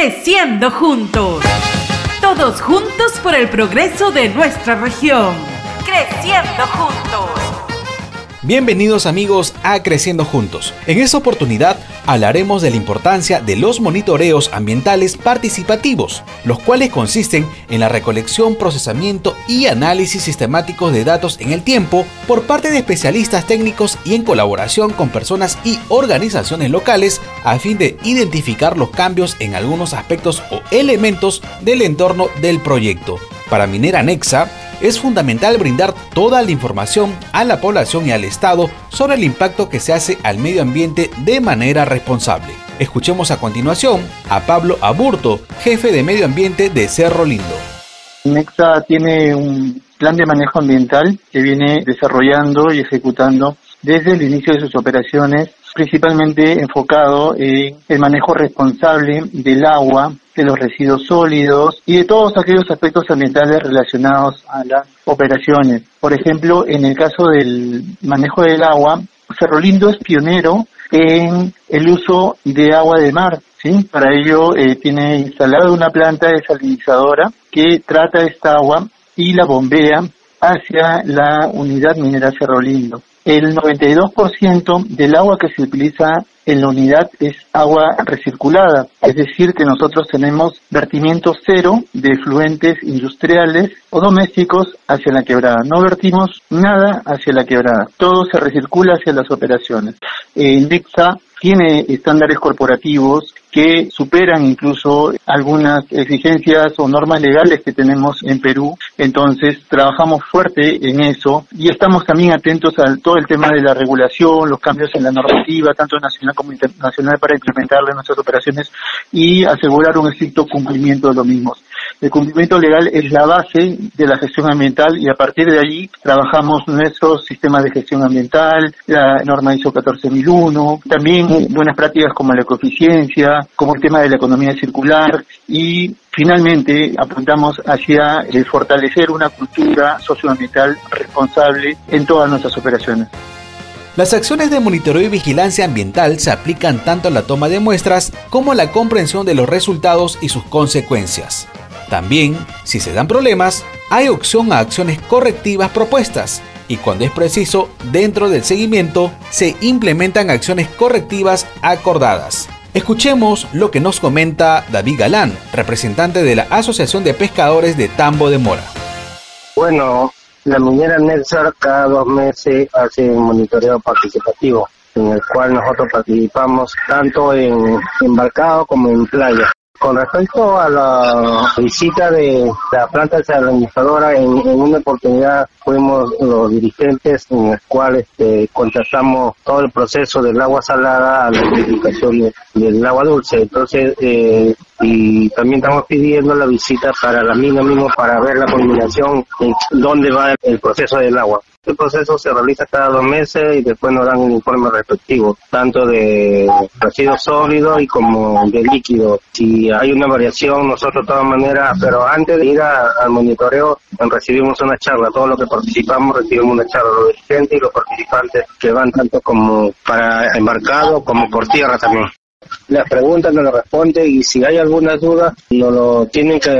Creciendo juntos. Todos juntos por el progreso de nuestra región. Creciendo juntos. Bienvenidos amigos a Creciendo Juntos. En esta oportunidad hablaremos de la importancia de los monitoreos ambientales participativos, los cuales consisten en la recolección, procesamiento y análisis sistemáticos de datos en el tiempo por parte de especialistas técnicos y en colaboración con personas y organizaciones locales a fin de identificar los cambios en algunos aspectos o elementos del entorno del proyecto. Para Minera Nexa, es fundamental brindar toda la información a la población y al Estado sobre el impacto que se hace al medio ambiente de manera responsable. Escuchemos a continuación a Pablo Aburto, jefe de medio ambiente de Cerro Lindo. Nexa tiene un plan de manejo ambiental que viene desarrollando y ejecutando desde el inicio de sus operaciones, principalmente enfocado en el manejo responsable del agua, de los residuos sólidos y de todos aquellos aspectos ambientales relacionados a las operaciones. Por ejemplo, en el caso del manejo del agua, Cerro Lindo es pionero en el uso de agua de mar. ¿sí? Para ello eh, tiene instalada una planta desalinizadora que trata esta agua y la bombea hacia la unidad minera Cerro Lindo. El 92% del agua que se utiliza en la unidad es agua recirculada, es decir, que nosotros tenemos vertimiento cero de fluentes industriales o domésticos hacia la quebrada. No vertimos nada hacia la quebrada, todo se recircula hacia las operaciones. El tiene estándares corporativos que superan incluso algunas exigencias o normas legales que tenemos en Perú. Entonces, trabajamos fuerte en eso y estamos también atentos a todo el tema de la regulación, los cambios en la normativa, tanto nacional como internacional, para implementarla en nuestras operaciones y asegurar un estricto cumplimiento de los mismos. El cumplimiento legal es la base de la gestión ambiental y a partir de allí trabajamos nuestros sistemas de gestión ambiental, la norma ISO 14001, también buenas prácticas como la ecoeficiencia, como el tema de la economía circular y finalmente apuntamos hacia el fortalecer una cultura socioambiental responsable en todas nuestras operaciones. Las acciones de monitoreo y vigilancia ambiental se aplican tanto a la toma de muestras como a la comprensión de los resultados y sus consecuencias. También, si se dan problemas, hay opción a acciones correctivas propuestas y cuando es preciso, dentro del seguimiento, se implementan acciones correctivas acordadas. Escuchemos lo que nos comenta David Galán, representante de la Asociación de Pescadores de Tambo de Mora. Bueno, la minera Nexar cada dos meses hace un monitoreo participativo en el cual nosotros participamos tanto en embarcado como en playa. Con respecto a la visita de la planta desalinizadora, en, en una oportunidad fuimos los dirigentes en el cual este, contratamos todo el proceso del agua salada a la purificación del agua dulce. Entonces, eh, y también estamos pidiendo la visita para la mina mismo para ver la combinación en dónde va el proceso del agua. El proceso se realiza cada dos meses y después nos dan un informe respectivo, tanto de residuos sólidos y como de líquido. Si hay una variación, nosotros de todas maneras, pero antes de ir al monitoreo, recibimos una charla. Todo lo que participamos recibimos una charla, los dirigentes y los participantes que van tanto como para embarcado como por tierra también las preguntas no lo responde y si hay alguna duda nos lo tienen que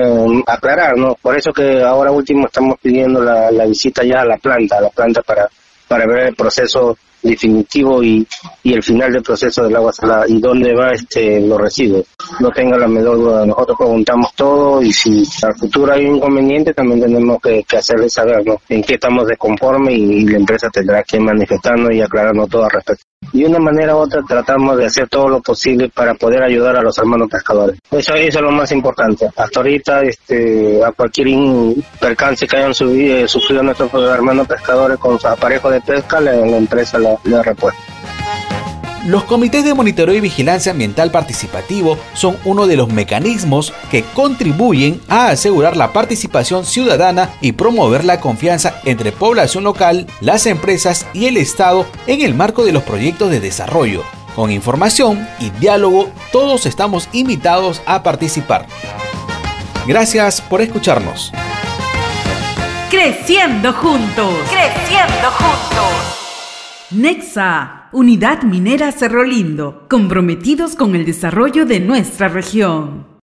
aclarar, ¿no? Por eso que ahora último estamos pidiendo la, la visita ya a la planta, a la planta para, para ver el proceso definitivo y, y el final del proceso del agua salada y dónde va este los residuos. No tenga la menor duda, nosotros preguntamos todo y si al futuro hay un inconveniente también tenemos que, que hacerles saber ¿no? en qué estamos desconformes y, y, la empresa tendrá que manifestarnos y aclararnos todo al respecto. De una manera u otra tratamos de hacer todo lo posible para poder ayudar a los hermanos pescadores. Eso, eso es lo más importante. Hasta ahorita, este, a cualquier percance que hayan subido, sufrido nuestros hermanos pescadores con su aparejo de pesca, la, la empresa le ha repuesto. Los comités de monitoreo y vigilancia ambiental participativo son uno de los mecanismos que contribuyen a asegurar la participación ciudadana y promover la confianza entre población local, las empresas y el Estado en el marco de los proyectos de desarrollo. Con información y diálogo, todos estamos invitados a participar. Gracias por escucharnos. Creciendo juntos. Creciendo juntos. Nexa, Unidad Minera Cerro Lindo, comprometidos con el desarrollo de nuestra región.